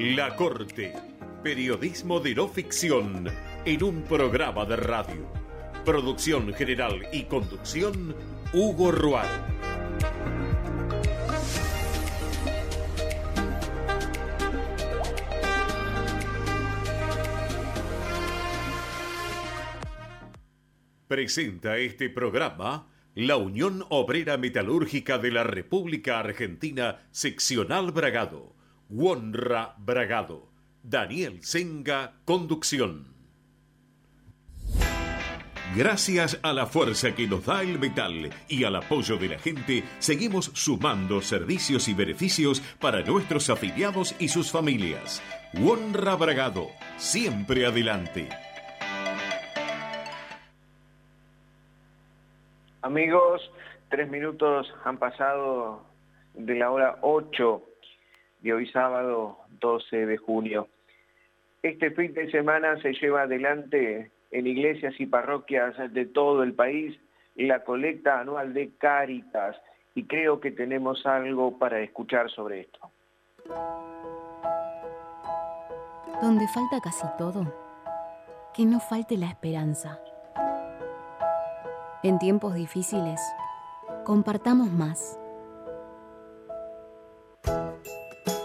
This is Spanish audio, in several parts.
La Corte. Periodismo de no ficción en un programa de radio. Producción general y conducción, Hugo Rual. Presenta este programa la Unión Obrera Metalúrgica de la República Argentina, seccional Bragado. Wonra Bragado. Daniel Senga, conducción. Gracias a la fuerza que nos da el metal y al apoyo de la gente, seguimos sumando servicios y beneficios para nuestros afiliados y sus familias. Wonra Bragado, siempre adelante. Amigos, tres minutos han pasado de la hora 8 de hoy sábado 12 de junio. Este fin de semana se lleva adelante en iglesias y parroquias de todo el país la colecta anual de Cáritas y creo que tenemos algo para escuchar sobre esto. Donde falta casi todo, que no falte la esperanza. En tiempos difíciles, compartamos más.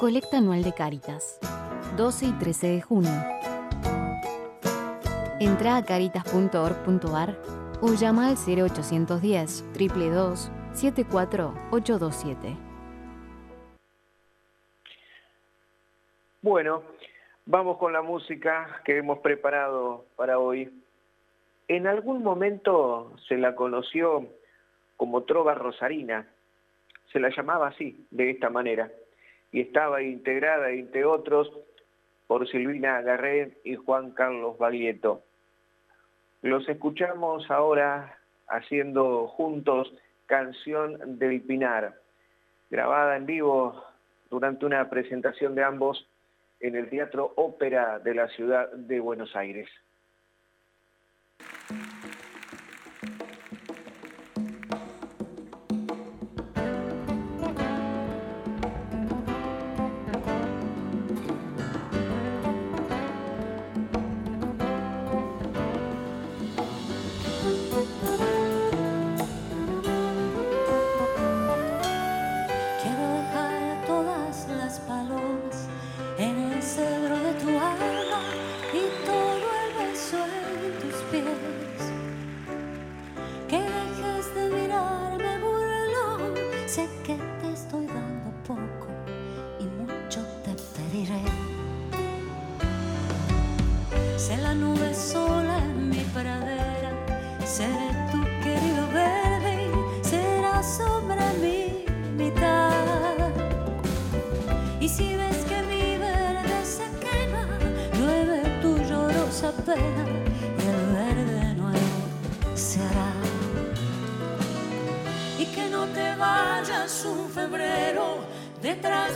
Colecta anual de Cáritas, 12 y 13 de junio. Entra a caritas.org.ar o llama al 0810 322 74827. Bueno, vamos con la música que hemos preparado para hoy. En algún momento se la conoció como trova rosarina, se la llamaba así, de esta manera, y estaba integrada, entre otros, por Silvina Garret y Juan Carlos Baglietto. Los escuchamos ahora haciendo juntos Canción del Pinar, grabada en vivo durante una presentación de ambos en el Teatro Ópera de la ciudad de Buenos Aires.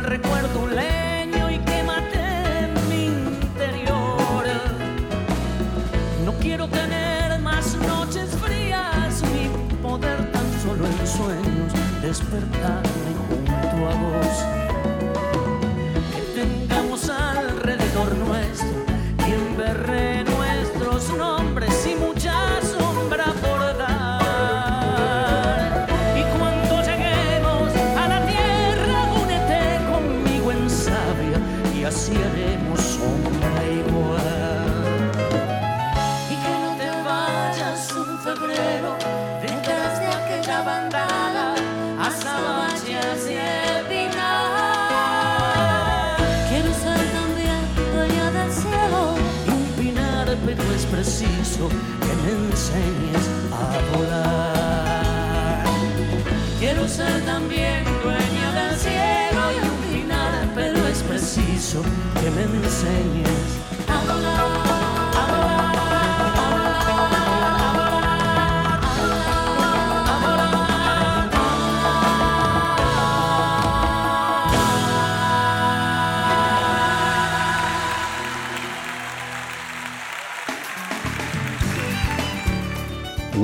recuerdo un leño y quémate en mi interior. No quiero tener más noches frías ni poder tan solo en sueños despertarme junto a vos. Que me.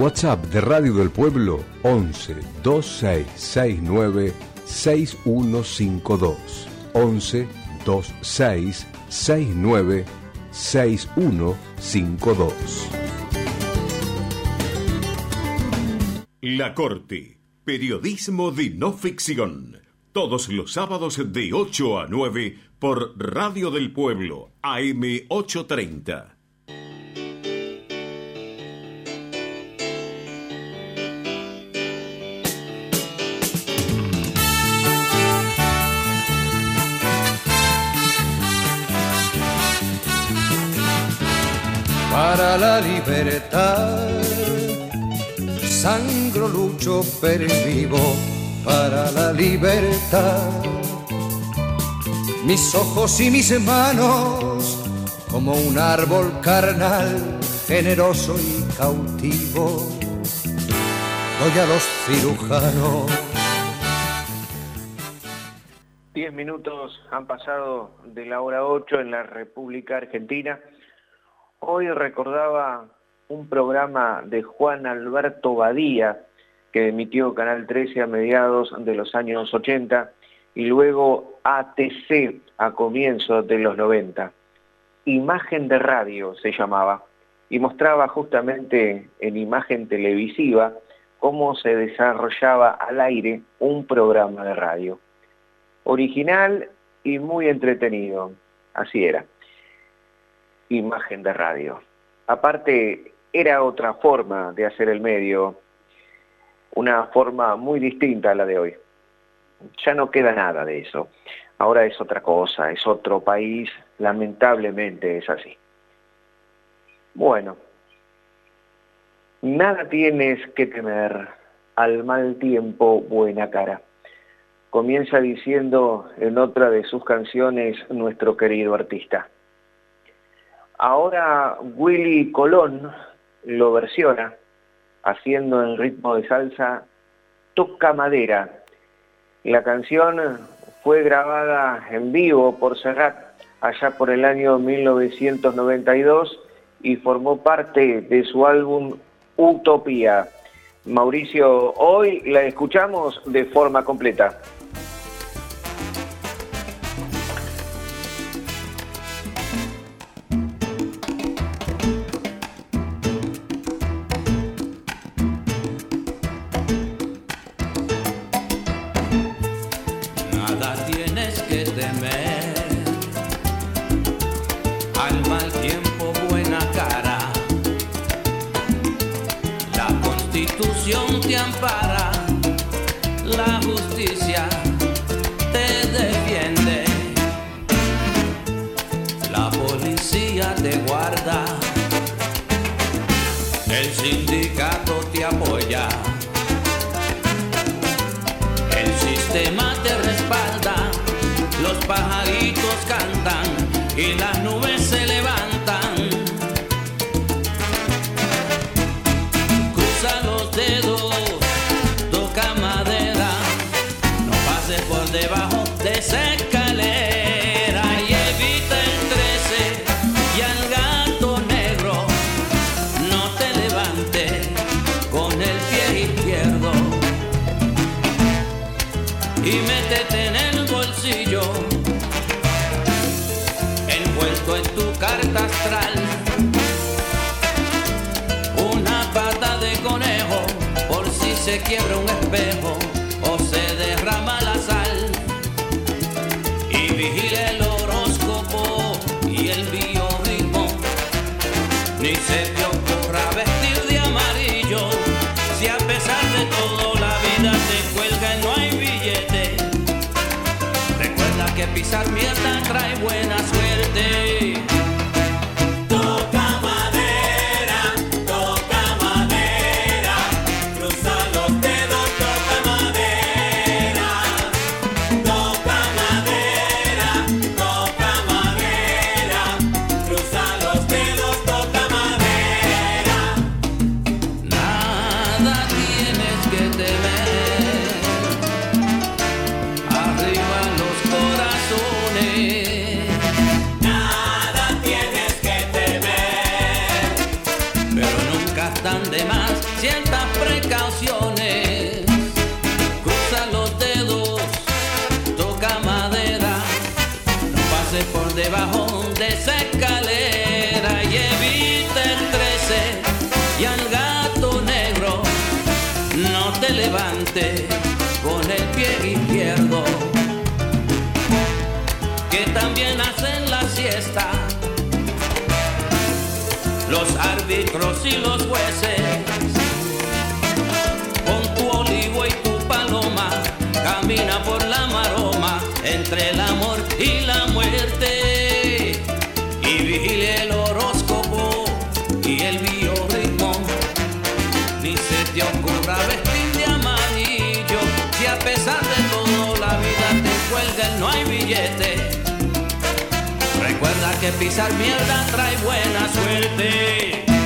WhatsApp de Radio del Pueblo 11 2669 6152 11 2669 6152 La Corte, periodismo de no ficción. Todos los sábados de 8 a 9 por Radio del Pueblo, AM 830. La libertad. Sangro, lucho, pervivo para la libertad. Mis ojos y mis manos, como un árbol carnal, generoso y cautivo, doy a los cirujanos. Diez minutos han pasado de la hora ocho en la República Argentina. Hoy recordaba un programa de Juan Alberto Badía que emitió Canal 13 a mediados de los años 80 y luego ATC a comienzos de los 90. Imagen de radio se llamaba y mostraba justamente en imagen televisiva cómo se desarrollaba al aire un programa de radio. Original y muy entretenido, así era imagen de radio. Aparte, era otra forma de hacer el medio, una forma muy distinta a la de hoy. Ya no queda nada de eso. Ahora es otra cosa, es otro país, lamentablemente es así. Bueno, nada tienes que temer, al mal tiempo buena cara. Comienza diciendo en otra de sus canciones nuestro querido artista. Ahora Willy Colón lo versiona haciendo en ritmo de salsa Toca Madera. La canción fue grabada en vivo por Serrat allá por el año 1992 y formó parte de su álbum Utopía. Mauricio, hoy la escuchamos de forma completa. Mierda trae buena suerte. Toca madera. Con el pie izquierdo, que también hacen la siesta los árbitros y los jueces. Recuerda que pisar mierda trae buena suerte.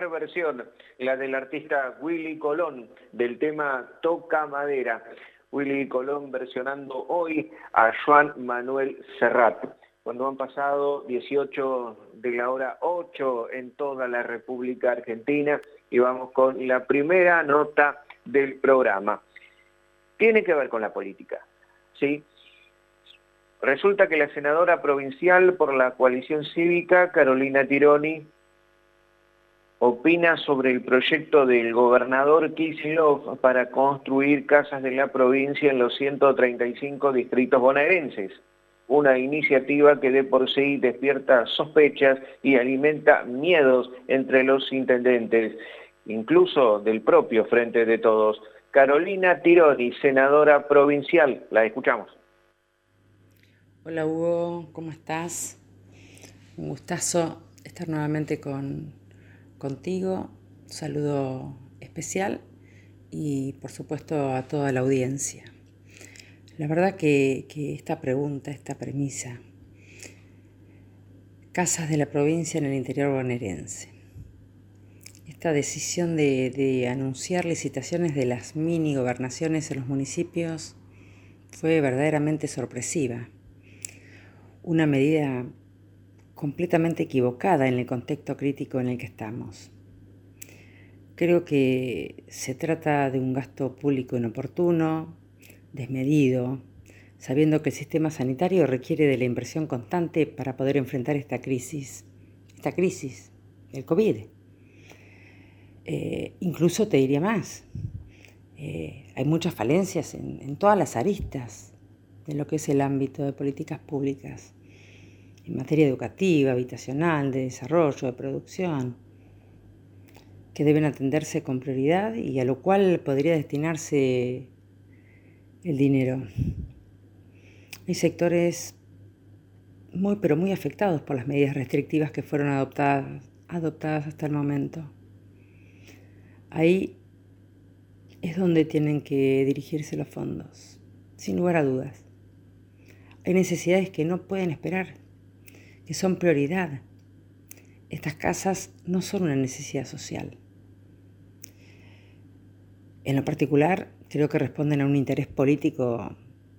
Versión, la del artista Willy Colón, del tema Toca Madera. Willy Colón versionando hoy a Juan Manuel Serrat. Cuando han pasado 18 de la hora 8 en toda la República Argentina y vamos con la primera nota del programa. Tiene que ver con la política, ¿sí? Resulta que la senadora provincial por la coalición cívica, Carolina Tironi, opina sobre el proyecto del gobernador Kicillof para construir casas de la provincia en los 135 distritos bonaerenses. Una iniciativa que de por sí despierta sospechas y alimenta miedos entre los intendentes, incluso del propio Frente de Todos. Carolina Tironi, senadora provincial, la escuchamos. Hola Hugo, ¿cómo estás? Un gustazo estar nuevamente con, contigo, saludo especial y por supuesto a toda la audiencia. La verdad que, esta pregunta, esta premisa, casas de la provincia en el interior bonaerense, esta decisión de, de anunciar licitaciones de las mini gobernaciones en los municipios fue verdaderamente sorpresiva. Una medida completamente equivocada en el contexto crítico en el que estamos. Creo que se trata de un gasto público inoportuno, desmedido, sabiendo que el sistema sanitario requiere de la inversión constante para poder enfrentar esta crisis, esta crisis el COVID. Eh, incluso te diría más, eh, hay muchas falencias en, en todas las aristas de lo que es el ámbito de políticas públicas, en materia educativa, habitacional, de desarrollo, de producción, que deben atenderse con prioridad y a lo cual podría destinarse el dinero. Hay sectores muy pero muy afectados por las medidas restrictivas que fueron adoptadas, adoptadas hasta el momento. Ahí es donde tienen que dirigirse los fondos, sin lugar a dudas. Hay necesidades que no pueden esperar, que son prioridad. Estas casas no son una necesidad social. En lo particular, creo que responden a un interés político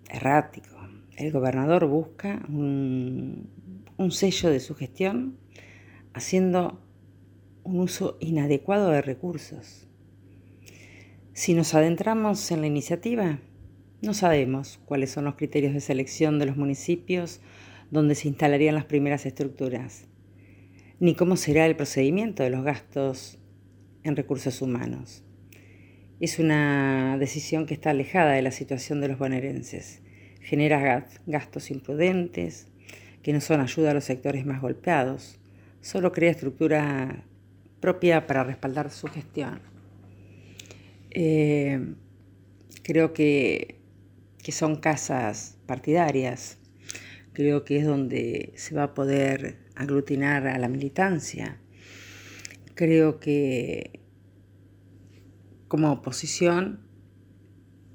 errático. El gobernador busca un, sello de su gestión haciendo un uso inadecuado de recursos. Si nos adentramos en la iniciativa, no sabemos cuáles son los criterios de selección de los municipios donde se instalarían las primeras estructuras, ni cómo será el procedimiento de los gastos en recursos humanos. Es una decisión que está alejada de la situación de los bonaerenses. Genera gastos imprudentes, que no son ayuda a los sectores más golpeados. Solo crea estructura propia para respaldar su gestión. Eh, creo que, que son casas partidarias. Creo que es donde se va a poder aglutinar a la militancia. Creo que como oposición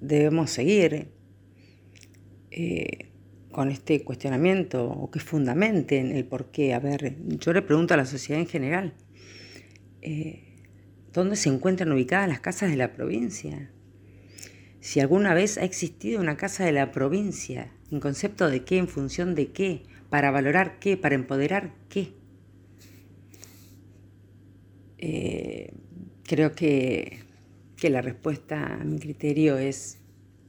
debemos seguir eh, con este cuestionamiento o que fundamenten el por qué. A ver, yo le pregunto a la sociedad en general, eh, ¿dónde se encuentran ubicadas las casas de la provincia? Si alguna vez ha existido una casa de la provincia, ¿en concepto de qué, en función de qué, para valorar qué, para empoderar qué? Eh, creo que que la respuesta a mi criterio es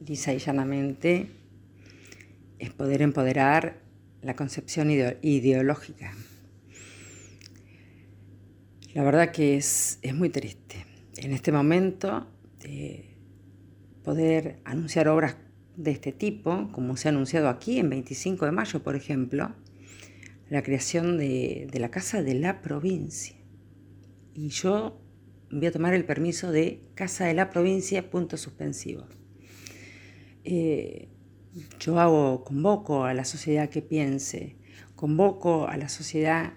lisa y llanamente es poder empoderar la concepción ideológica. La verdad que es, es muy triste. En este momento, poder anunciar obras de este tipo, como se ha anunciado aquí en 25 de mayo, por ejemplo, la creación de, la Casa de la Provincia. Y yo voy a tomar el permiso de Casa de la Provincia, punto suspensivo. Eh, yo hago, convoco a la sociedad que piense, convoco a la sociedad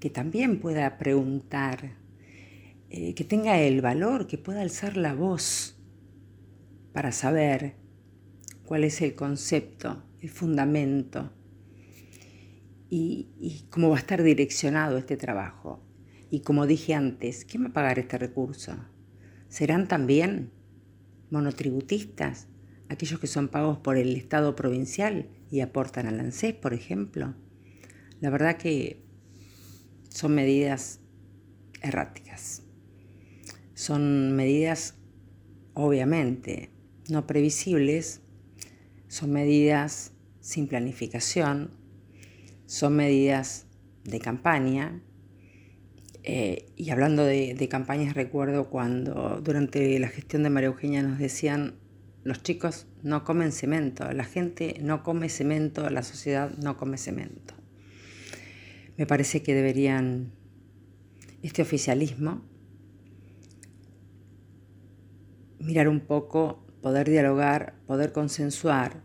que también pueda preguntar, eh, que tenga el valor, que pueda alzar la voz para saber cuál es el concepto, el fundamento y, cómo va a estar direccionado este trabajo. Y como dije antes, ¿quién va a pagar este recurso? ¿Serán también monotributistas, aquellos que son pagos por el Estado provincial y aportan al ANSES, por ejemplo? La verdad que son medidas erráticas. Son medidas, obviamente, no previsibles, son medidas sin planificación, son medidas de campaña eh, y hablando de, campañas, recuerdo cuando durante la gestión de María Eugenia nos decían, los chicos no comen cemento, la gente no come cemento, la sociedad no come cemento. Me parece que deberían, este oficialismo, mirar un poco, poder dialogar, poder consensuar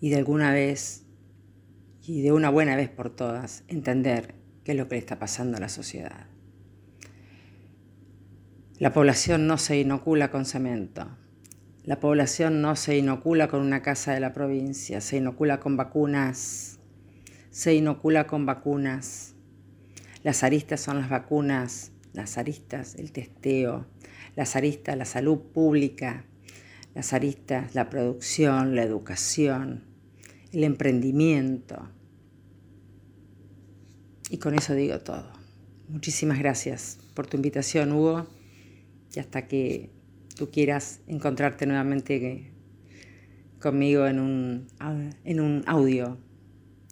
y de alguna vez, y de una buena vez por todas, entender qué es lo que le está pasando a la sociedad. La población no se inocula con cemento. La población no se inocula con una casa de la provincia, se inocula con vacunas. Se inocula con vacunas. Las aristas son las vacunas, las aristas, el testeo, las aristas, la salud pública, las aristas, la producción, la educación, el emprendimiento, y con eso digo todo. Muchísimas gracias por tu invitación, Hugo, y hasta que tú quieras encontrarte nuevamente conmigo en un, en un audio,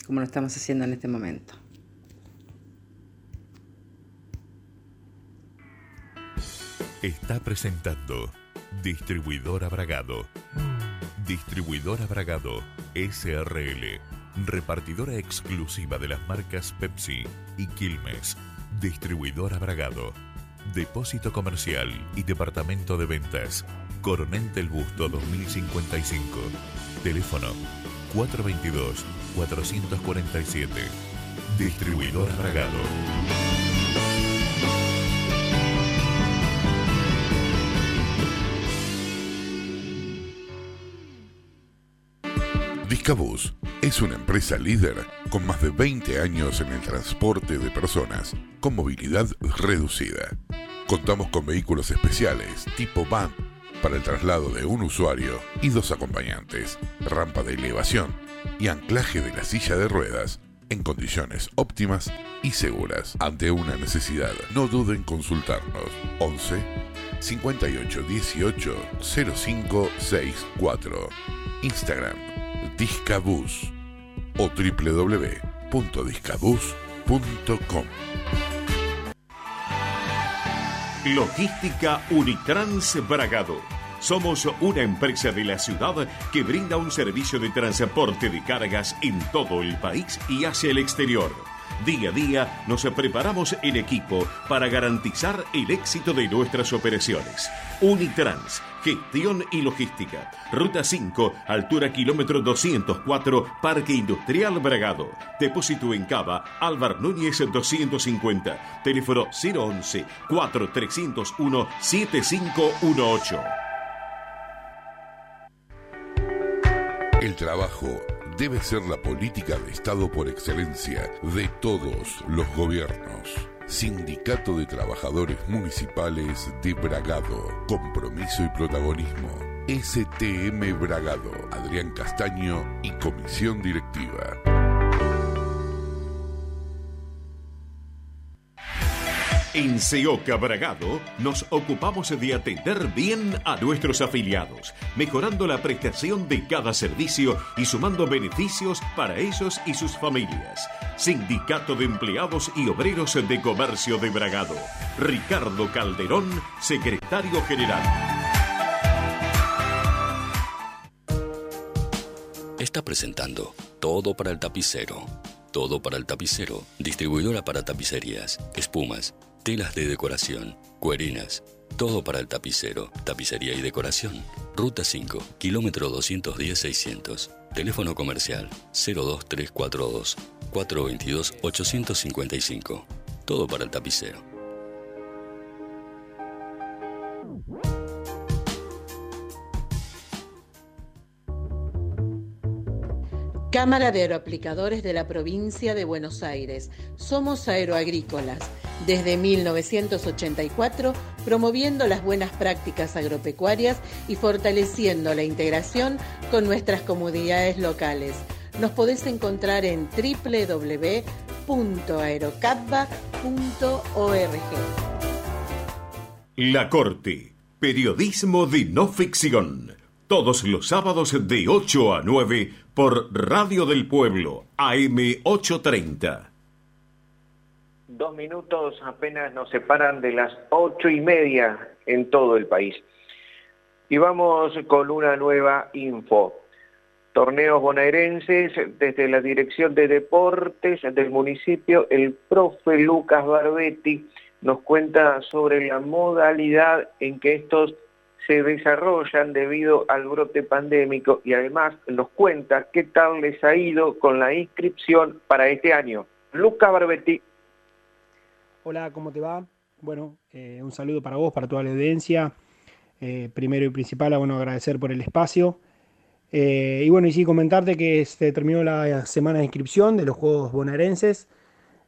como lo estamos haciendo en este momento. Está presentando Distribuidor Abragado. Distribuidor Abragado SRL. Repartidora exclusiva de las marcas Pepsi y Quilmes. Distribuidor Abragado. Depósito comercial y departamento de ventas. Coronel del Busto 2055. Teléfono 422 447. Distribuidor Discabús es una empresa líder con más de 20 años en el transporte de personas con movilidad reducida. Contamos con vehículos especiales tipo van para el traslado de un usuario y dos acompañantes, rampa de elevación y anclaje de la silla de ruedas en condiciones óptimas y seguras. Ante una necesidad, no duden en consultarnos. 11 58 18 0564. Instagram Discabus o www.discabus.com. Logística Unitrans Bragado. Somos una empresa de la ciudad que brinda un servicio de transporte de cargas en todo el país y hacia el exterior. Día a día nos preparamos en equipo para garantizar el éxito de nuestras operaciones. Unitrans, gestión y logística. Ruta 5, altura kilómetro 204, Parque Industrial Bragado. Depósito en Cava, Álvar Núñez 250. Teléfono 011 4301 7518. El trabajo debe ser la política de Estado por excelencia de todos los gobiernos. Sindicato de Trabajadores Municipales de Bragado. Compromiso y protagonismo. STM Bragado. Adrián Castaño y Comisión Directiva. En Seoca Bragado nos ocupamos de atender bien a nuestros afiliados, mejorando la prestación de cada servicio y sumando beneficios para ellos y sus familias. Sindicato de Empleados y Obreros de Comercio de Bragado. Ricardo Calderón, secretario general. Está presentando Todo para el Tapicero. Todo para el Tapicero. Distribuidora para tapicerías, espumas telas de decoración, cuerinas, todo para el tapicero, tapicería y decoración. Ruta 5, kilómetro 210-600. Teléfono comercial 02342 422 855. Todo para el tapicero. Cámara de Aeroaplicadores de la provincia de Buenos Aires. Somos aeroagrícolas. Desde 1984, promoviendo las buenas prácticas agropecuarias y fortaleciendo la integración con nuestras comunidades locales. Nos podés encontrar en www.aerocapba.org. La Corte. Periodismo de no ficción. Todos los sábados de 8 a 9 por Radio del Pueblo, AM830. Dos minutos apenas nos separan de las ocho y media en todo el país. Y vamos con una nueva info. Torneos bonaerenses desde la Dirección de Deportes del municipio, el profe Lucas Barbetti nos cuenta sobre la modalidad en que estos se desarrollan debido al brote pandémico y además nos cuenta qué tal les ha ido con la inscripción para este año. Luca Barbetti. Hola, ¿cómo te va? Bueno, eh, un saludo para vos, para toda la audiencia. Eh, primero y principal, bueno, agradecer por el espacio. Eh, y bueno, y sí, comentarte que se terminó la semana de inscripción de los Juegos Bonaerenses.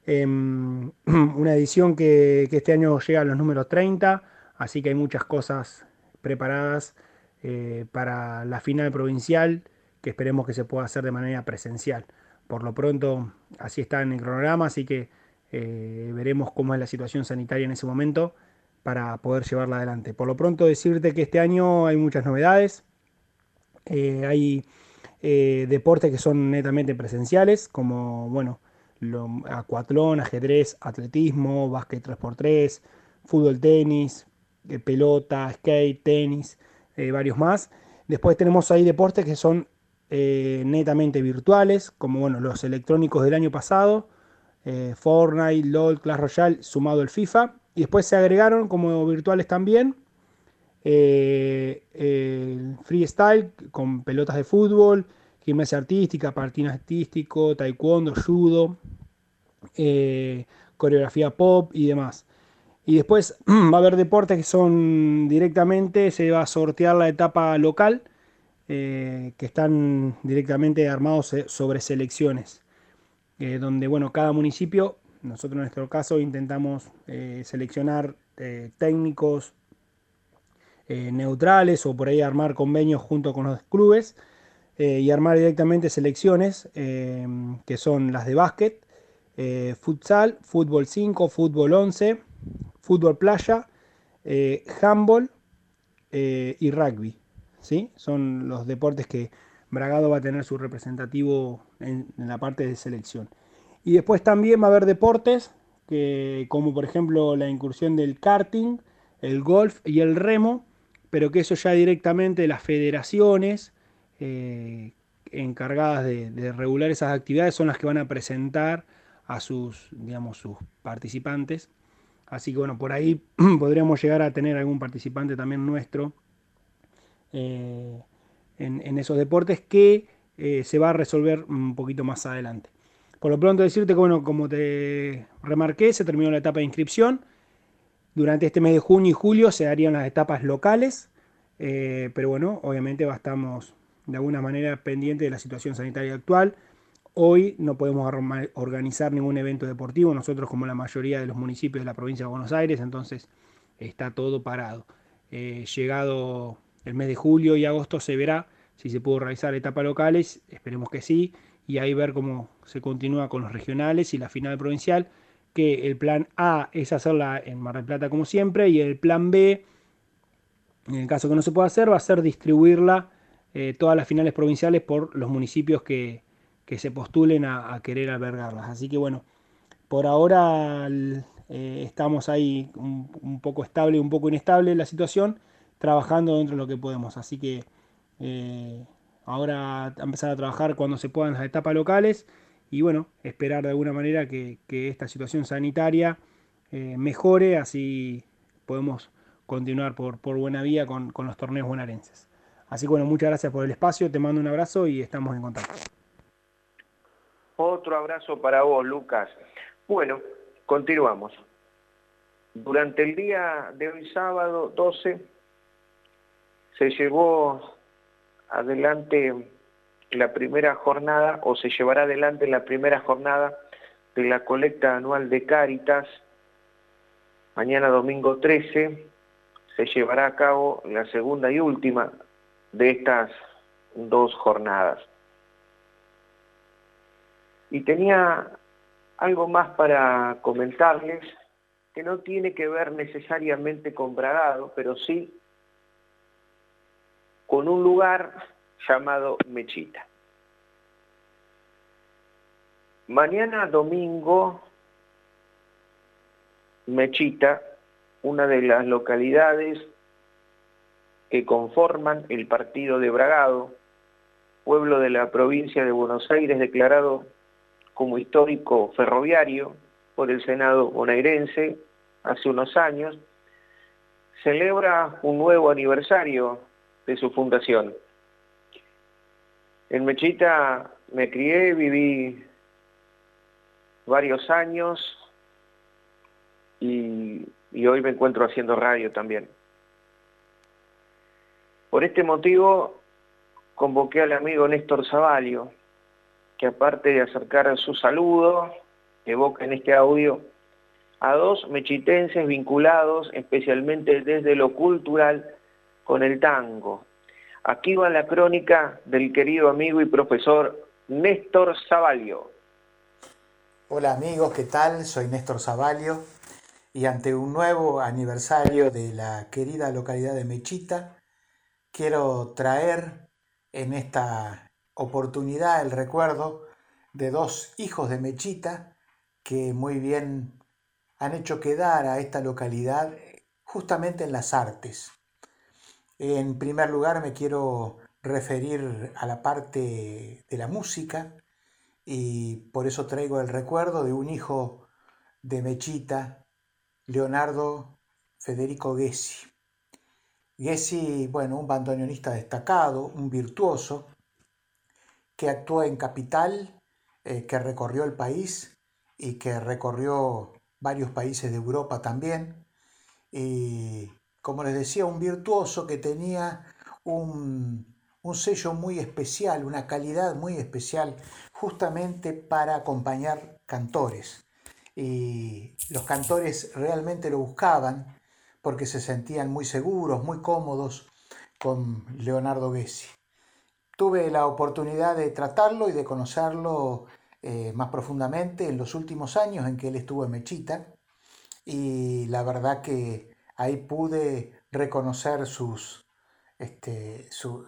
Em, una edición que, que, este año llega a los números 30, así que hay muchas cosas preparadas eh, para la final provincial, que esperemos que se pueda hacer de manera presencial. Por lo pronto, así está en el cronograma, así que eh, veremos cómo es la situación sanitaria en ese momento para poder llevarla adelante. Por lo pronto, decirte que este año hay muchas novedades. Eh, hay deportes que son netamente presenciales, como bueno, lo, acuatlón, ajedrez, atletismo, básquet 3x3, fútbol, tenis, pelota, skate, tenis, varios más. Después tenemos ahí deportes que son netamente virtuales, como bueno, los electrónicos del año pasado, Fortnite, LOL, Clash Royale, sumado el FIFA. Y después se agregaron como virtuales también eh, el freestyle con pelotas de fútbol, gimnasia artística, patín artístico, taekwondo, judo, eh, coreografía pop y demás. Y después va a haber deportes que son directamente, se va a sortear la etapa local, eh, que están directamente armados sobre selecciones, donde bueno, cada municipio, nosotros en nuestro caso intentamos seleccionar técnicos, eh, neutrales o por ahí armar convenios junto con los clubes eh, y armar directamente selecciones eh, que son las de básquet, futsal, fútbol 5, fútbol 11, fútbol playa, handball y rugby. ¿sí? Son los deportes que Bragado va a tener su representativo en, la parte de selección. Y después también va a haber deportes que, como por ejemplo la incursión del karting, el golf y el remo, pero que eso ya directamente las federaciones eh, encargadas de, regular esas actividades son las que van a presentar a sus, digamos, sus participantes. Así que bueno, por ahí podríamos llegar a tener algún participante también nuestro eh, en, esos deportes que eh, se va a resolver un poquito más adelante. Por lo pronto decirte que bueno, como te remarqué, se terminó la etapa de inscripción. Durante este mes de junio y julio se darían las etapas locales, eh, pero bueno, obviamente estamos de alguna manera pendientes de la situación sanitaria actual. Hoy no podemos organizar ningún evento deportivo, nosotros como la mayoría de los municipios de la provincia de Buenos Aires, entonces está todo parado. Eh, llegado el mes de julio y agosto se verá si se pudo realizar etapas locales, esperemos que sí, y ahí ver cómo se continúa con los regionales y la final provincial que el plan A es hacerla en Mar del Plata como siempre y el plan B, en el caso que no se pueda hacer, va a ser distribuirla eh, todas las finales provinciales por los municipios que, se postulen a, querer albergarlas. Así que bueno, por ahora eh, estamos ahí un, poco estable, un poco inestable la situación, trabajando dentro de lo que podemos. Así que eh, ahora empezar a trabajar cuando se puedan las etapas locales y bueno, esperar de alguna manera que, esta situación sanitaria eh, mejore, así podemos continuar por, buena vía con, los torneos bonaerenses. Así que bueno, muchas gracias por el espacio, te mando un abrazo y estamos en contacto. Otro abrazo para vos, Lucas. Bueno, continuamos. Durante el día de hoy sábado 12 se llevó adelante la primera jornada o se llevará adelante la primera jornada de la colecta anual de Cáritas. Mañana domingo 13 se llevará a cabo la segunda y última de estas dos jornadas. Y tenía algo más para comentarles que no tiene que ver necesariamente con Bragado, pero sí con un lugar llamado Mechita. Mañana domingo, Mechita, una de las localidades que conforman el partido de Bragado, pueblo de la provincia de Buenos Aires declarado como histórico ferroviario por el Senado bonaerense hace unos años, celebra un nuevo aniversario de su fundación. En Mechita me crié, viví varios años y, hoy me encuentro haciendo radio también. Por este motivo convoqué al amigo Néstor Zavalio, que aparte de acercar su saludo, evoca en este audio a dos mechitenses vinculados especialmente desde lo cultural con el tango, Aquí va la crónica del querido amigo y profesor Néstor Zavalio. Hola amigos, ¿qué tal? Soy Néstor Zavalio y ante un nuevo aniversario de la querida localidad de Mechita, quiero traer en esta oportunidad el recuerdo de dos hijos de Mechita que muy bien han hecho quedar a esta localidad justamente en las artes. En primer lugar me quiero referir a la parte de la música y por eso traigo el recuerdo de un hijo de Mechita, Leonardo Federico Gessi. Gessi, bueno, un bandoneonista destacado, un virtuoso, que actuó en Capital, eh, que recorrió el país y que recorrió varios países de Europa también. Y como les decía, un virtuoso que tenía un, un sello muy especial, una calidad muy especial, justamente para acompañar cantores. Y los cantores realmente lo buscaban porque se sentían muy seguros, muy cómodos con Leonardo Gessi. Tuve la oportunidad de tratarlo y de conocerlo eh, más profundamente en los últimos años en que él estuvo en Mechita y la verdad que ahí pude reconocer sus, este, su,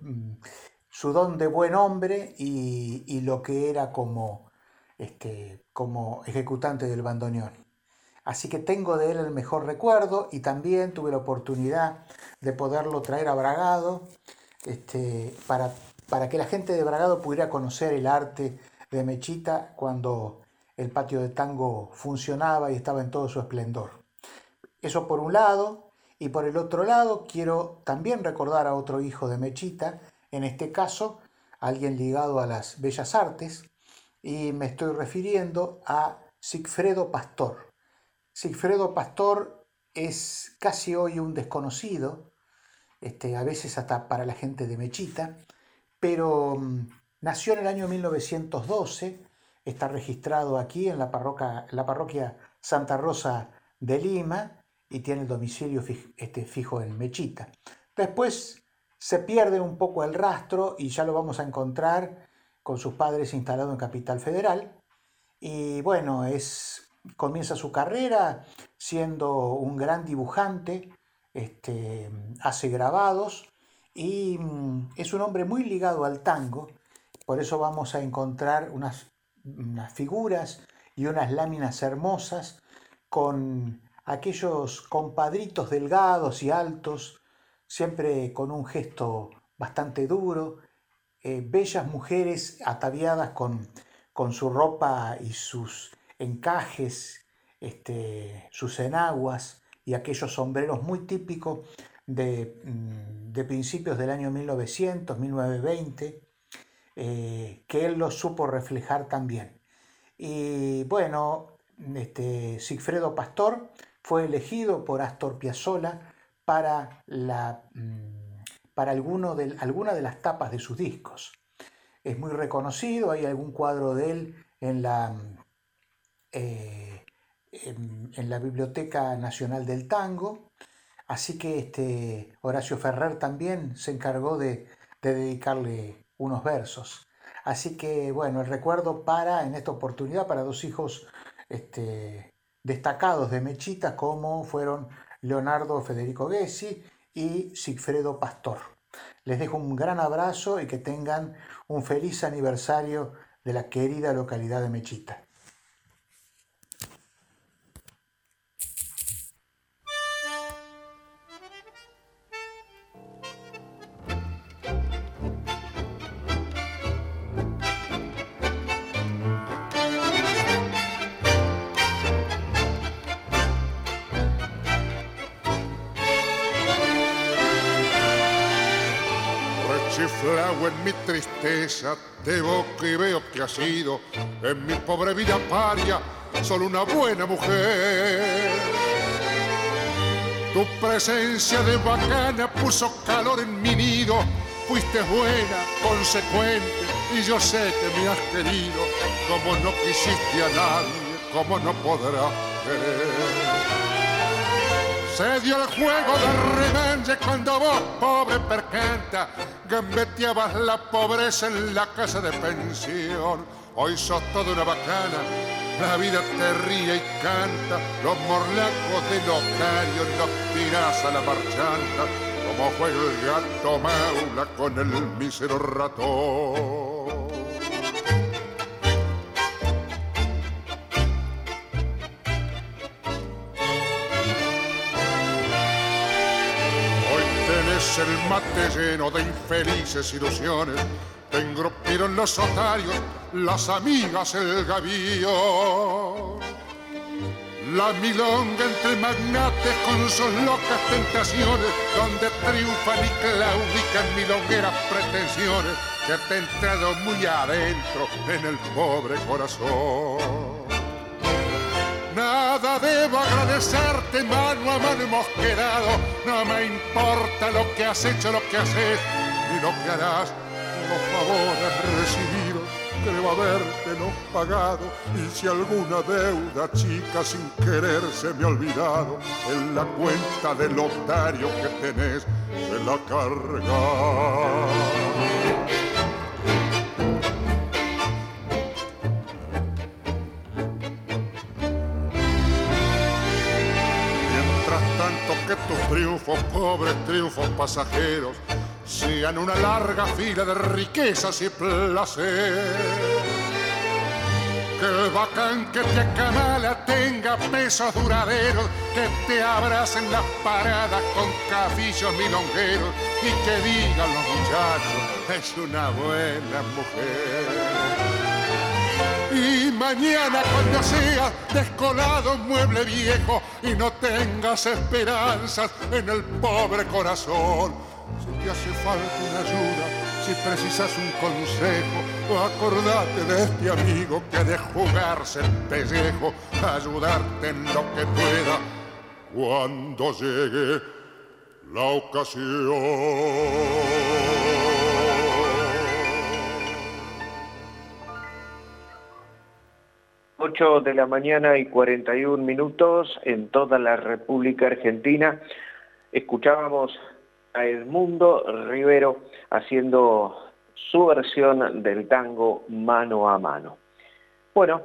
mm, su, don de buen hombre y, lo que era como, este, como ejecutante del bandoneón. Así que tengo de él el mejor recuerdo y también tuve la oportunidad de poderlo traer a Bragado este, para, para que la gente de Bragado pudiera conocer el arte de Mechita cuando el patio de tango funcionaba y estaba en todo su esplendor. Eso por un lado, y por el otro lado quiero también recordar a otro hijo de Mechita, en este caso alguien ligado a las bellas artes, y me estoy refiriendo a Sigfredo Pastor. Sigfredo Pastor es casi hoy un desconocido, este, a veces hasta para la gente de Mechita, pero mm, nació en el año 1912, está registrado aquí en la, parroquia, la parroquia Santa Rosa de Lima y tiene el domicilio este, fijo en Mechita. Después se pierde un poco el rastro y ya lo vamos a encontrar con sus padres instalado en Capital Federal. Y bueno, es comienza su carrera siendo un gran dibujante, este, hace grabados y mm, es un hombre muy ligado al tango, por eso vamos a encontrar unas, unas figuras y unas láminas hermosas con aquellos compadritos delgados y altos, siempre con un gesto bastante duro, eh, bellas mujeres ataviadas con, con su ropa y sus encajes, este, sus enaguas y aquellos sombreros muy típicos de, mm, principios del año 1900, 1920, eh, que él los supo reflejar también. Y bueno, este, Sigfredo Pastor fue elegido por Astor Piazzolla para, la, mm, para de, alguna de las tapas de sus discos. Es muy reconocido, hay algún cuadro de él en la, eh, en, la Biblioteca Nacional del Tango. Así que este, Horacio Ferrer también se encargó de, dedicarle unos versos. Así que bueno, el recuerdo para, en esta oportunidad, para dos hijos este, destacados de Mechita, como fueron Leonardo Federico Gessi y Sigfredo Pastor. Les dejo un gran abrazo y que tengan un feliz aniversario de la querida localidad de Mechita. Tristeza te evoco y veo que ha sido en mi pobre vida paria solo una buena mujer. Tu presencia de bacana puso calor en mi nido, fuiste buena, consecuente y yo sé que me has querido como no quisiste a nadie, como no podrás querer. Se dio el juego de revenge cuando vos, pobre percanta, gambeteabas la pobreza en la casa de pensión. Hoy sos toda una bacana, la vida te ríe y canta, los morlacos de locario los tirás a la marchanta, como juega el gato maula con el mísero ratón. Mate lleno de infelices ilusiones. Te engrupieron los otarios, las amigas, el gavío. La milonga entre magnates con sus locas tentaciones, donde triunfan y claudican milongueras pretensiones que te han entrado muy adentro en el pobre corazón. Nada debo agradecerte, mano a mano hemos quedado. No me importa lo que has hecho, lo que haces, ni lo que harás, los favores recibidos. Creo haberte no pagado y si alguna deuda chica sin querer se me ha olvidado en la cuenta del lotario que tenés se la carga. Tus triunfos, pobres triunfos pasajeros, sean una larga fila de riquezas y placer. Que el bacán que te acamala tenga pesos duraderos, que te abracen las paradas con cafillos milongueros y que digan los muchachos, es una buena mujer. Y mañana cuando seas descolado mueble viejo y no tengas esperanzas en el pobre corazón, si te hace falta una ayuda, si precisas un consejo, acordate de este amigo que ha de jugarse el pellejo, ayudarte en lo que pueda cuando llegue la ocasión. 8 de la mañana y 41 minutos en toda la República Argentina. Escuchábamos a Edmundo Rivero haciendo su versión del tango mano a mano. Bueno,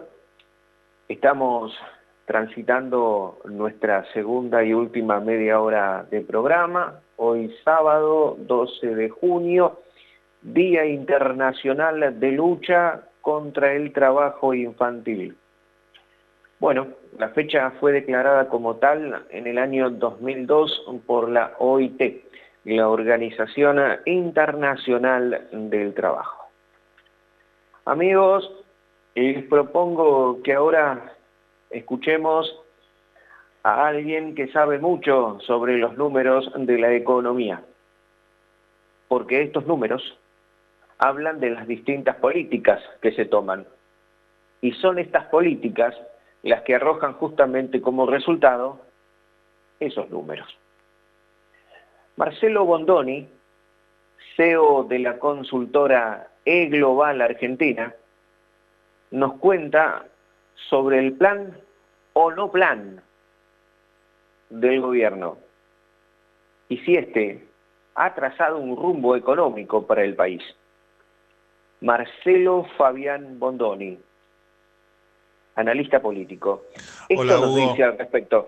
estamos transitando nuestra segunda y última media hora de programa. Hoy sábado 12 de junio, Día Internacional de Lucha contra el Trabajo Infantil. Bueno, la fecha fue declarada como tal en el año 2002 por la OIT, la Organización Internacional del Trabajo. Amigos, les propongo que ahora escuchemos a alguien que sabe mucho sobre los números de la economía, porque estos números hablan de las distintas políticas que se toman. Y son estas políticas las que arrojan justamente como resultado esos números. Marcelo Bondoni, CEO de la consultora E-Global Argentina, nos cuenta sobre el plan o no plan del gobierno y si éste ha trazado un rumbo económico para el país. Marcelo Fabián Bondoni, analista político. Esto Hola, nos Hugo. dice al respecto.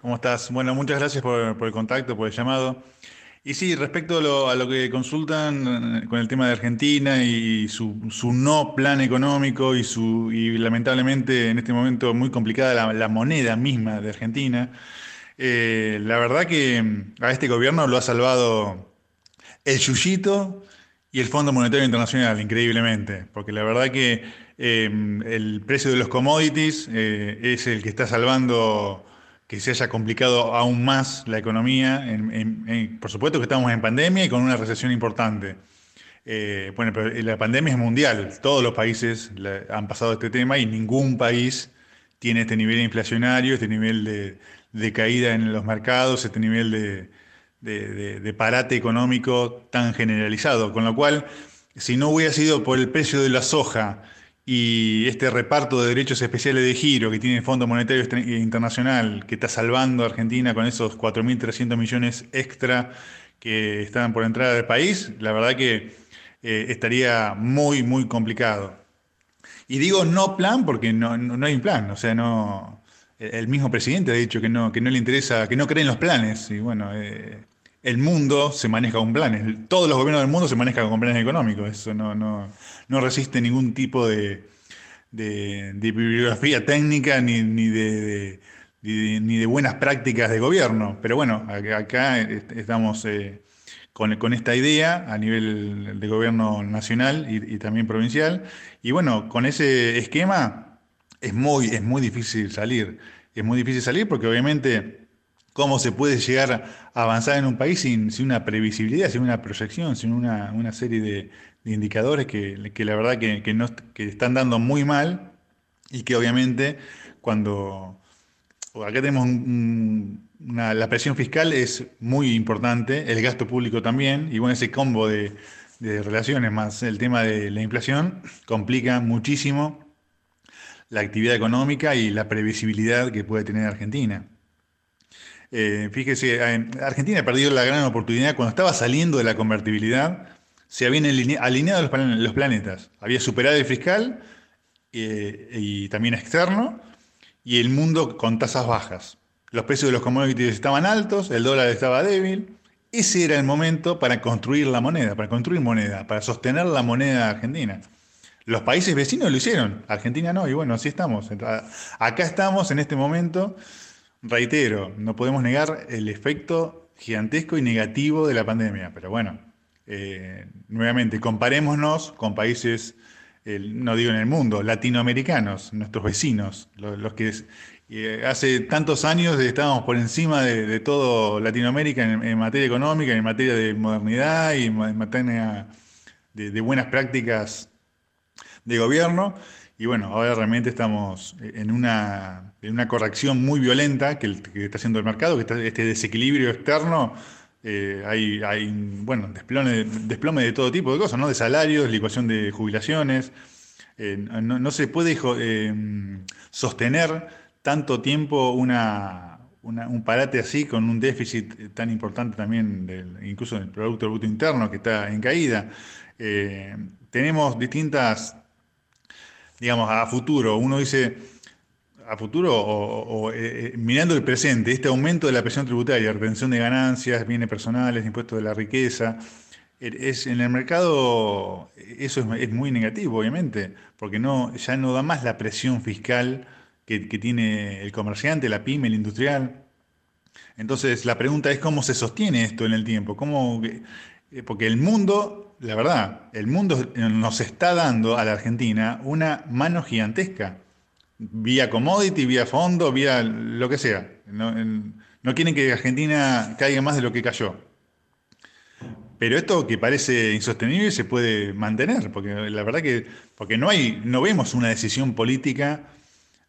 ¿Cómo estás? Bueno, muchas gracias por, por el contacto, por el llamado. Y sí, respecto a lo, a lo que consultan eh, con el tema de Argentina y su, su no plan económico y, su, y lamentablemente en este momento muy complicada la, la moneda misma de Argentina, eh, la verdad que mm, a este gobierno lo ha salvado el Yuyito y el Fondo Monetario Internacional, increíblemente, porque la verdad que eh, el precio de los commodities eh, es el que está salvando que se haya complicado aún más la economía. Por supuesto que estamos en pandemia y con una recesión importante. Eh, bueno, pero la pandemia es mundial. Todos los países han pasado este tema y ningún país tiene este nivel inflacionario, este nivel de, caída en los mercados, este nivel de parate económico tan generalizado. Con lo cual, si no hubiera sido por el precio de la soja y este reparto de derechos especiales de giro que tiene el Fondo Monetario Internacional, que está salvando a Argentina con esos 4.300 millones extra que están por entrar al país, la verdad que eh, estaría muy, muy complicado. Y digo no plan porque no, no, no hay un plan, o sea, no, el mismo presidente ha dicho que no, que no le interesa, que no cree en los planes. Y bueno, eh, el mundo se maneja con planes, todos los gobiernos del mundo se manejan con planes económicos, eso no, no, no resiste ningún tipo de, bibliografía técnica ni, ni de, ni de buenas prácticas de gobierno. Pero bueno, acá estamos eh, con, esta idea a nivel de gobierno nacional y, también provincial. Y bueno, con ese esquema es muy, es muy difícil salir. Es muy difícil salir porque obviamente cómo se puede llegar a avanzar en un país sin, una previsibilidad, sin una proyección, sin una, serie de, indicadores que, la verdad que, están dando muy mal y que obviamente cuando acá tenemos la presión fiscal es muy importante, el gasto público también, y bueno, ese combo de, relaciones más el tema de la inflación complica muchísimo la actividad económica y la previsibilidad que puede tener Argentina. Eh, fíjese, Argentina perdido la gran oportunidad cuando estaba saliendo de la convertibilidad, se habían alineado los, planetas, había superado el fiscal eh, y también externo, y el mundo con tasas bajas. Los precios de los commodities estaban altos, el dólar estaba débil. Ese era el momento para construir la moneda, para construir moneda, para sostener la moneda argentina. Los países vecinos lo hicieron, Argentina no, y bueno, así estamos. Acá estamos en este momento, reitero, no podemos negar el efecto gigantesco y negativo de la pandemia, pero bueno, eh, nuevamente, comparémonos con países no digo en el mundo, latinoamericanos, nuestros vecinos, los, que eh, hace tantos años estábamos por encima de, todo Latinoamérica en, materia económica, en materia de modernidad y en materia de, buenas prácticas de gobierno. Y bueno, ahora realmente estamos en una, en una corrección muy violenta que, está haciendo el mercado, que está este desequilibrio externo. Eh, hay, hay, bueno, desplome, desplome de todo tipo de cosas, ¿no? De salarios, licuación de jubilaciones. Eh, no, se puede eh, sostener tanto tiempo una, un parate así con un déficit tan importante también, del, incluso del Producto Bruto Interno que está en caída. tenemos distintas, digamos, a futuro. Uno dice, a futuro o, mirando el presente, este aumento de la presión tributaria, retención de ganancias, bienes personales, impuestos de la riqueza, es, en el mercado eso es, muy negativo, obviamente, porque no, ya no da más la presión fiscal que, tiene el comerciante, la pyme, el industrial. Entonces, la pregunta es cómo se sostiene esto en el tiempo. ¿Cómo, eh, porque el mundo, la verdad, el mundo nos está dando a la Argentina una mano gigantesca, vía commodity, vía fondo, vía lo que sea. No, no quieren que Argentina caiga más de lo que cayó. Pero esto que parece insostenible se puede mantener, porque la verdad que porque no hay, no vemos una decisión política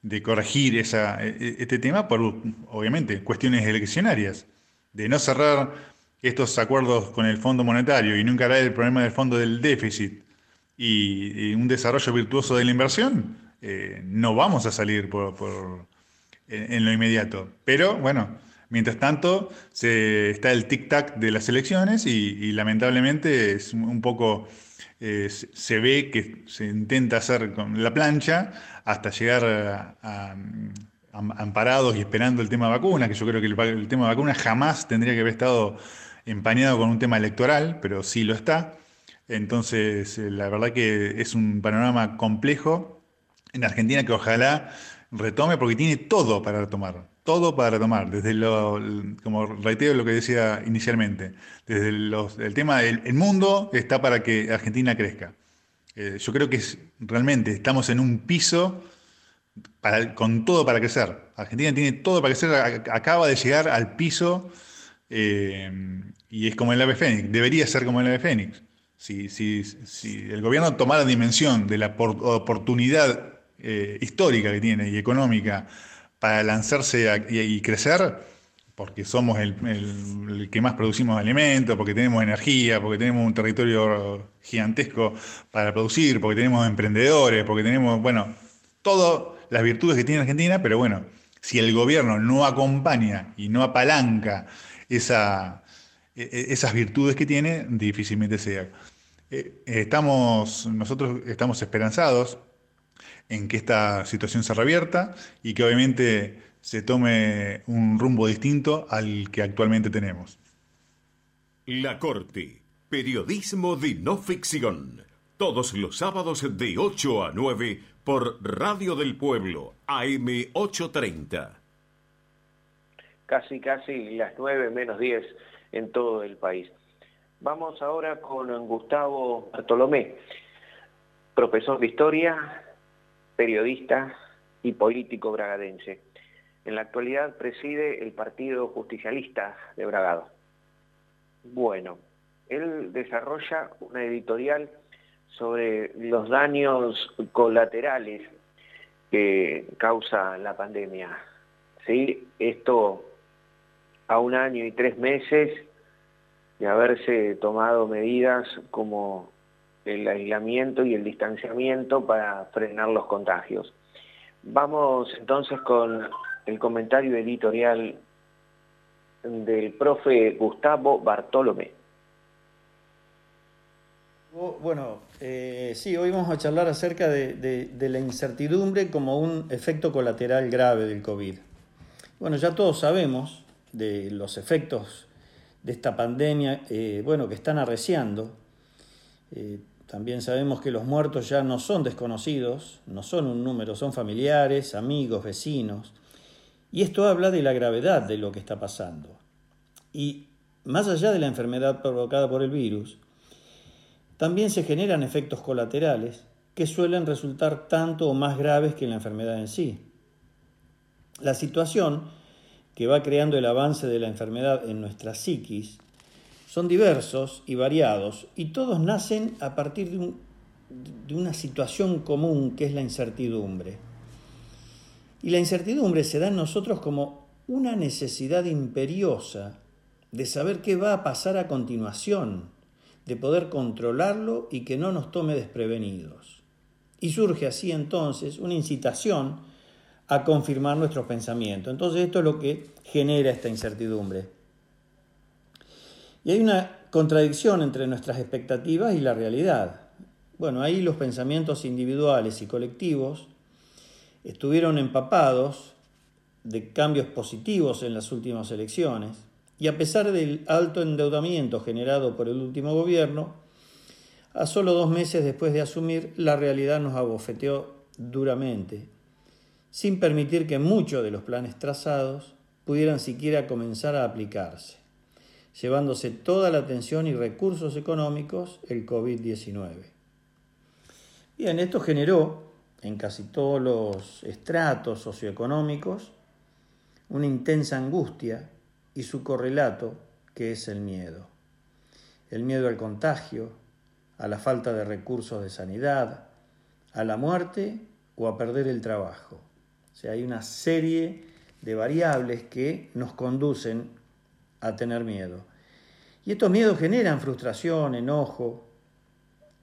de corregir esa, e, e, este tema por, obviamente, cuestiones eleccionarias, de no cerrar estos acuerdos con el Fondo Monetario y no encarar el problema del fondo del déficit y, un desarrollo virtuoso de la inversión, eh, no vamos a salir por, en lo inmediato. Pero bueno, Mientras tanto, se, está el tic-tac de las elecciones y, lamentablemente es un poco, eh, se ve que se intenta hacer con la plancha hasta llegar a, amparados y esperando el tema vacuna, que yo creo que el, tema vacuna jamás tendría que haber estado empañado con un tema electoral, pero sí lo está. Entonces, eh, la verdad que es un panorama complejo en Argentina que ojalá retome porque tiene todo para retomar todo para retomar, desde lo, como reitero lo que decía inicialmente, desde el tema del mundo está para que Argentina crezca. Eh, yo creo que realmente estamos en un piso con todo para crecer. Argentina tiene todo para crecer, acaba de llegar al piso eh, y es como el ave fénix, debería ser como el ave fénix. Si, si, si el gobierno tomara dimensión de la oportunidad eh, histórica que tiene y económica para lanzarse y, crecer, porque somos el, que más producimos alimentos, porque tenemos energía, porque tenemos un territorio gigantesco para producir, porque tenemos emprendedores, porque tenemos, bueno, todas las virtudes que tiene Argentina, pero bueno, si el gobierno no acompaña y no apalanca e, e, esas virtudes que tiene, difícilmente sea. Eh, estamos, nosotros estamos esperanzados en que esta situación se revierta y que obviamente se tome un rumbo distinto al que actualmente tenemos. La Corte, periodismo de no ficción, todos los sábados de 8 a 9 por Radio del Pueblo, AM 830. casi casi las 9 menos 10 en todo el país. Vamos ahora con Gustavo Bartolomé, profesor de historia, periodista y político bragadense. En la actualidad preside el Partido Justicialista de Bragado. Bueno, él desarrolla una editorial sobre los daños colaterales que causa la pandemia. ¿Sí? Esto a un año y tres meses de haberse tomado medidas como el aislamiento y el distanciamiento para frenar los contagios. Vamos entonces con el comentario editorial del profe Gustavo Bartolomé. Bueno, eh, sí, hoy vamos a charlar acerca de, la incertidumbre como un efecto colateral grave del COVID. Bueno, ya todos sabemos de los efectos de esta pandemia, eh, bueno, que están arreciando. Eh, también sabemos que los muertos ya no son desconocidos, no son un número, son familiares, amigos, vecinos. Y esto habla de la gravedad de lo que está pasando. Y más allá de la enfermedad provocada por el virus, también se generan efectos colaterales que suelen resultar tanto o más graves que la enfermedad en sí. La situación que va creando el avance de la enfermedad en nuestra psiquis son diversos y variados y todos nacen a partir de, de una situación común que es la incertidumbre. Y la incertidumbre se da en nosotros como una necesidad imperiosa de saber qué va a pasar a continuación, de poder controlarlo y que no nos tome desprevenidos. Y surge así entonces una incitación a confirmar nuestros pensamientos. Entonces esto es lo que genera esta incertidumbre. Y hay una contradicción entre nuestras expectativas y la realidad. Bueno, ahí los pensamientos individuales y colectivos estuvieron empapados de cambios positivos en las últimas elecciones y a pesar del alto endeudamiento generado por el último gobierno, a solo dos meses después de asumir, la realidad nos abofeteó duramente, sin permitir que muchos de los planes trazados pudieran siquiera comenzar a aplicarse llevándose toda la atención y recursos económicos el COVID-19. Bien, esto generó en casi todos los estratos socioeconómicos una intensa angustia y su correlato que es el miedo. El miedo al contagio, a la falta de recursos de sanidad, a la muerte o a perder el trabajo. O sea, hay una serie de variables que nos conducen a tener miedo. Y estos miedos generan frustración, enojo,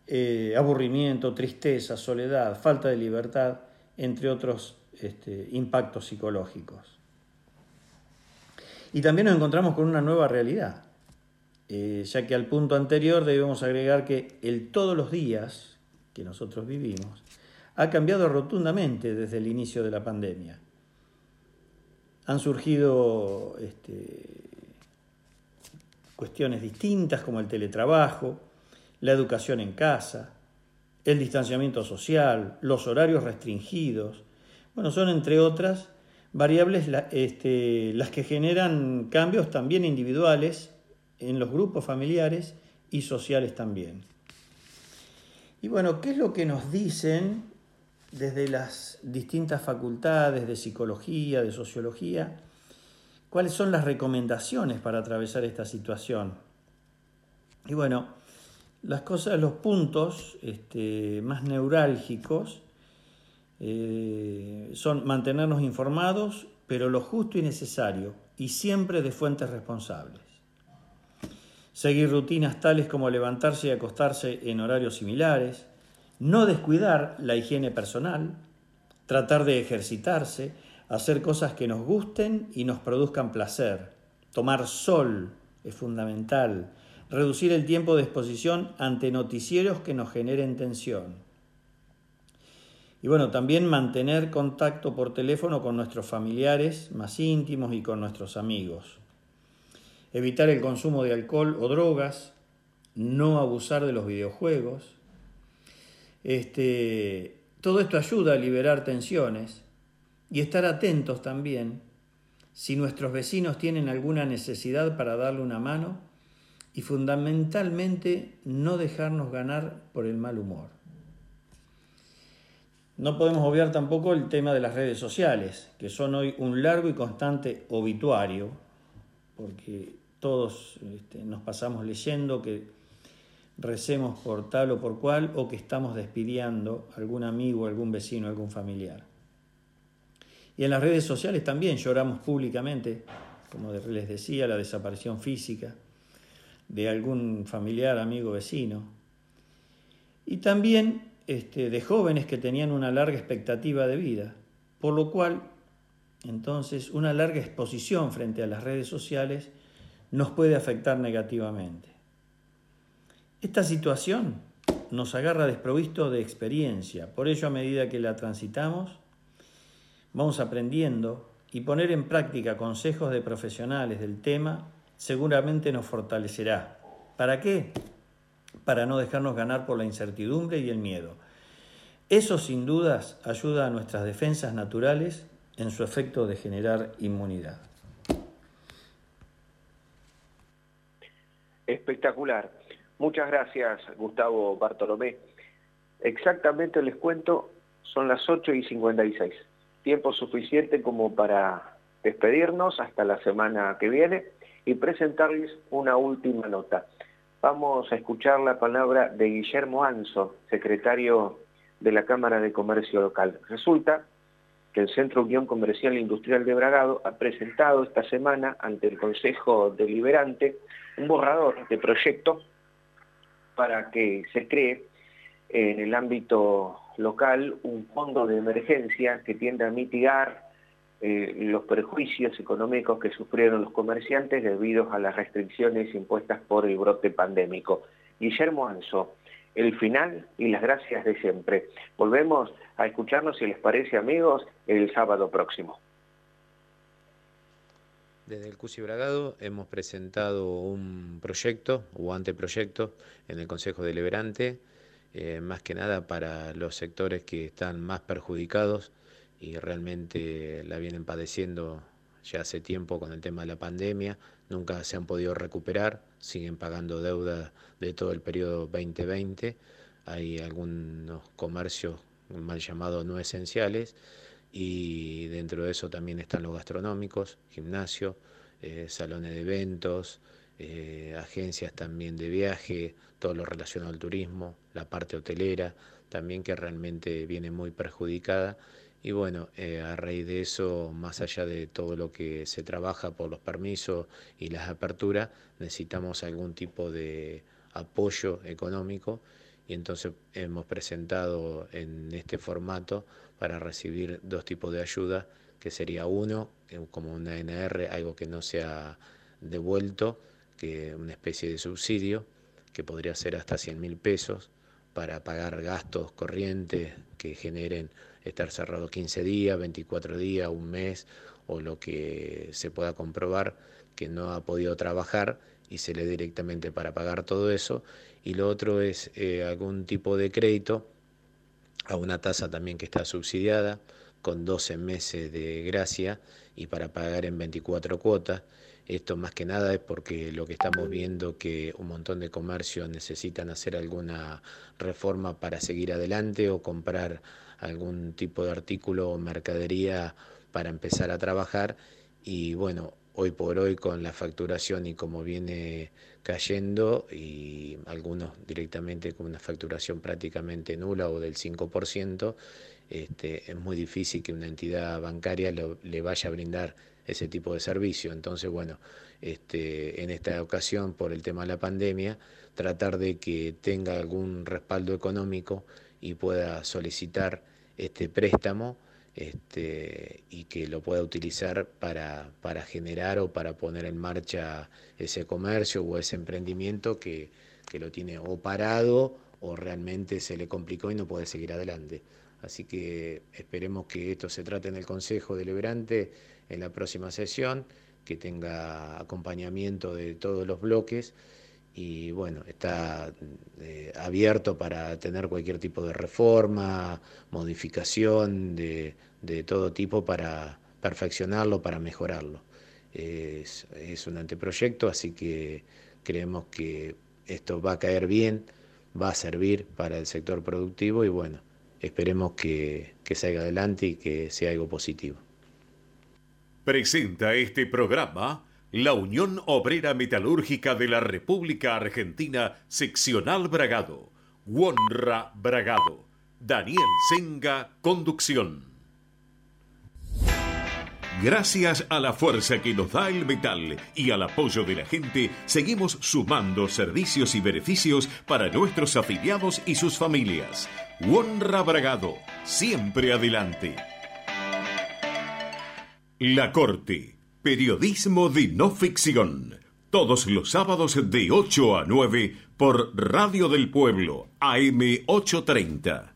eh, aburrimiento, tristeza, soledad, falta de libertad, entre otros este, impactos psicológicos. Y también nos encontramos con una nueva realidad, eh, ya que al punto anterior debemos agregar que el todos los días que nosotros vivimos ha cambiado rotundamente desde el inicio de la pandemia. Han surgido este, cuestiones distintas como el teletrabajo, la educación en casa, el distanciamiento social, los horarios restringidos. Bueno, son entre otras variables este, las que generan cambios también individuales en los grupos familiares y sociales también. Y bueno, ¿qué es lo que nos dicen desde las distintas facultades de psicología, de sociología, cuáles son las recomendaciones para atravesar esta situación. Y bueno, las cosas, los puntos este, más neurálgicos eh, son mantenernos informados, pero lo justo y necesario, y siempre de fuentes responsables. Seguir rutinas tales como levantarse y acostarse en horarios similares, no descuidar la higiene personal, tratar de ejercitarse, hacer cosas que nos gusten y nos produzcan placer. Tomar sol es fundamental. Reducir el tiempo de exposición ante noticieros que nos generen tensión. Y bueno, también mantener contacto por teléfono con nuestros familiares más íntimos y con nuestros amigos. Evitar el consumo de alcohol o drogas. No abusar de los videojuegos. Este, todo esto ayuda a liberar tensiones y estar atentos también si nuestros vecinos tienen alguna necesidad para darle una mano y fundamentalmente no dejarnos ganar por el mal humor. No podemos obviar tampoco el tema de las redes sociales, que son hoy un largo y constante obituario, porque todos este, nos pasamos leyendo que recemos por tal o por cual o que estamos despidiendo algún amigo, algún vecino, algún familiar. Y en las redes sociales también lloramos públicamente, como les decía, la desaparición física de algún familiar, amigo, vecino. Y también este, de jóvenes que tenían una larga expectativa de vida, por lo cual, entonces, una larga exposición frente a las redes sociales nos puede afectar negativamente. Esta situación nos agarra desprovisto de experiencia, por ello a medida que la transitamos, vamos aprendiendo y poner en práctica consejos de profesionales del tema seguramente nos fortalecerá. ¿Para qué? Para no dejarnos ganar por la incertidumbre y el miedo. Eso sin dudas ayuda a nuestras defensas naturales en su efecto de generar inmunidad. Espectacular. Muchas gracias, Gustavo Bartolomé. Exactamente les cuento, son las 8 y 56. Tiempo suficiente como para despedirnos hasta la semana que viene y presentarles una última nota. Vamos a escuchar la palabra de Guillermo Anso, secretario de la Cámara de Comercio Local. Resulta que el Centro Unión Comercial e Industrial de Bragado ha presentado esta semana ante el Consejo Deliberante un borrador de proyecto para que se cree en el ámbito local un fondo de emergencia que tiende a mitigar eh, los perjuicios económicos que sufrieron los comerciantes debido a las restricciones impuestas por el brote pandémico. Guillermo Anso, el final y las gracias de siempre. Volvemos a escucharnos, si les parece, amigos, el sábado próximo. Desde el CUSI Bragado hemos presentado un proyecto o anteproyecto en el Consejo Deliberante, eh, más que nada para los sectores que están más perjudicados y realmente la vienen padeciendo ya hace tiempo con el tema de la pandemia, nunca se han podido recuperar, siguen pagando deuda de todo el periodo 2020, hay algunos comercios mal llamados no esenciales y dentro de eso también están los gastronómicos, gimnasio, eh, salones de eventos, eh, agencias también de viaje, todo lo relacionado al turismo, la parte hotelera, también que realmente viene muy perjudicada y bueno, eh, a raíz de eso, más allá de todo lo que se trabaja por los permisos y las aperturas, necesitamos algún tipo de apoyo económico. Y entonces hemos presentado en este formato para recibir dos tipos de ayuda, que sería uno, eh, como una NR, algo que no sea devuelto, que una especie de subsidio, que podría ser hasta 100 mil pesos para pagar gastos corrientes que generen estar cerrado 15 días, 24 días, un mes o lo que se pueda comprobar que no ha podido trabajar y se le directamente para pagar todo eso. Y lo otro es eh, algún tipo de crédito a una tasa también que está subsidiada con 12 meses de gracia y para pagar en 24 cuotas. Esto más que nada es porque lo que estamos viendo que un montón de comercios necesitan hacer alguna reforma para seguir adelante o comprar algún tipo de artículo o mercadería para empezar a trabajar y bueno, hoy por hoy con la facturación y como viene cayendo y algunos directamente con una facturación prácticamente nula o del 5%, este, es muy difícil que una entidad bancaria le vaya a brindar ese tipo de servicio. Entonces, bueno, este, en esta ocasión, por el tema de la pandemia, tratar de que tenga algún respaldo económico y pueda solicitar este préstamo este, y que lo pueda utilizar para, para generar o para poner en marcha ese comercio o ese emprendimiento que, que lo tiene o parado o realmente se le complicó y no puede seguir adelante. Así que esperemos que esto se trate en el Consejo Deliberante en la próxima sesión, que tenga acompañamiento de todos los bloques y bueno, está eh, abierto para tener cualquier tipo de reforma, modificación de, de todo tipo para perfeccionarlo, para mejorarlo. es, es un anteproyecto, así que creemos que esto va a caer bien, va a servir para el sector productivo y bueno, esperemos que, que salga adelante y que sea algo positivo. Presenta este programa la Unión Obrera Metalúrgica de la República Argentina, seccional Bragado, Wonra Bragado, Daniel Senga, conducción. Gracias a la fuerza que nos da el metal y al apoyo de la gente, seguimos sumando servicios y beneficios para nuestros afiliados y sus familias. Honra Bragado, siempre adelante. La Corte, periodismo de no ficción. Todos los sábados de 8 a 9 por Radio del Pueblo, AM 830.